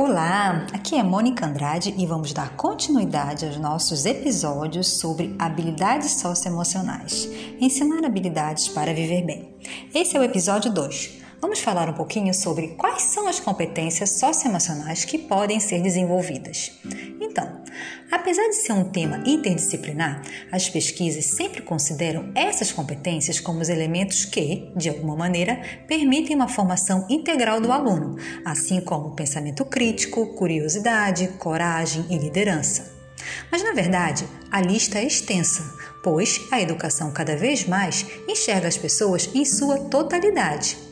Olá, aqui é Mônica Andrade e vamos dar continuidade aos nossos episódios sobre habilidades socioemocionais. Ensinar habilidades para viver bem. Esse é o episódio 2. Vamos falar um pouquinho sobre quais são as competências socioemocionais que podem ser desenvolvidas. Então, apesar de ser um tema interdisciplinar, as pesquisas sempre consideram essas competências como os elementos que, de alguma maneira, permitem uma formação integral do aluno, assim como pensamento crítico, curiosidade, coragem e liderança. Mas na verdade, a lista é extensa, pois a educação cada vez mais enxerga as pessoas em sua totalidade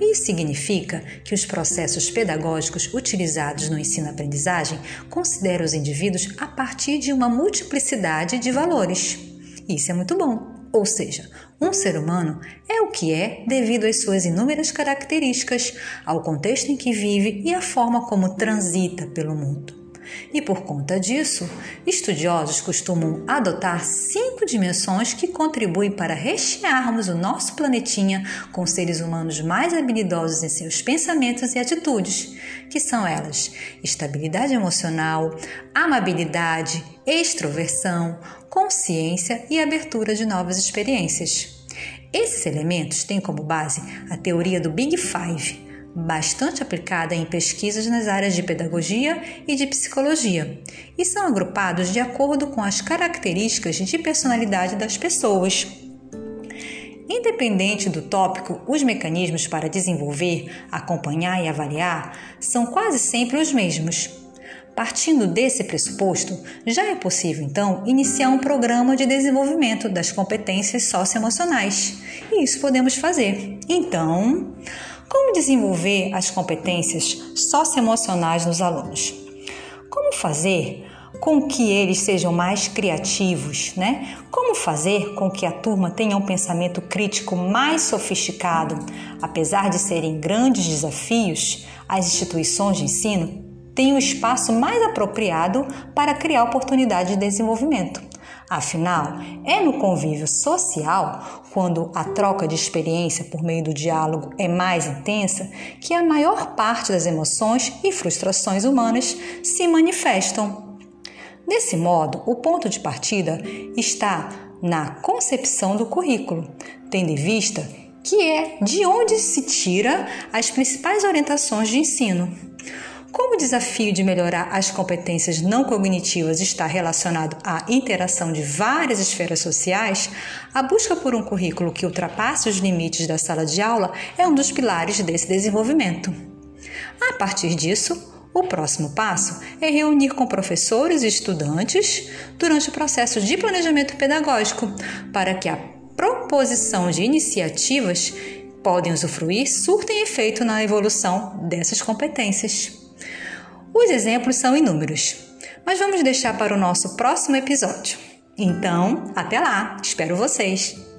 isso significa que os processos pedagógicos utilizados no ensino-aprendizagem consideram os indivíduos a partir de uma multiplicidade de valores. Isso é muito bom. Ou seja, um ser humano é o que é devido às suas inúmeras características, ao contexto em que vive e à forma como transita pelo mundo. E por conta disso, estudiosos costumam adotar cinco dimensões que contribuem para rechearmos o nosso planetinha com seres humanos mais habilidosos em seus pensamentos e atitudes, que são elas: estabilidade emocional, amabilidade, extroversão, consciência e abertura de novas experiências. Esses elementos têm como base a teoria do Big Five bastante aplicada em pesquisas nas áreas de pedagogia e de psicologia, e são agrupados de acordo com as características de personalidade das pessoas. Independente do tópico, os mecanismos para desenvolver, acompanhar e avaliar são quase sempre os mesmos. Partindo desse pressuposto, já é possível então iniciar um programa de desenvolvimento das competências socioemocionais. E isso podemos fazer. Então, como desenvolver as competências socioemocionais nos alunos? Como fazer com que eles sejam mais criativos, né? Como fazer com que a turma tenha um pensamento crítico mais sofisticado? Apesar de serem grandes desafios, as instituições de ensino têm o um espaço mais apropriado para criar oportunidades de desenvolvimento. Afinal, é no convívio social, quando a troca de experiência por meio do diálogo é mais intensa, que a maior parte das emoções e frustrações humanas se manifestam. Desse modo, o ponto de partida está na concepção do currículo, tendo em vista que é de onde se tira as principais orientações de ensino. Como o desafio de melhorar as competências não cognitivas está relacionado à interação de várias esferas sociais, a busca por um currículo que ultrapasse os limites da sala de aula é um dos pilares desse desenvolvimento. A partir disso, o próximo passo é reunir com professores e estudantes durante o processo de planejamento pedagógico para que a proposição de iniciativas podem usufruir surtem efeito na evolução dessas competências. Os exemplos são inúmeros, mas vamos deixar para o nosso próximo episódio. Então, até lá, espero vocês!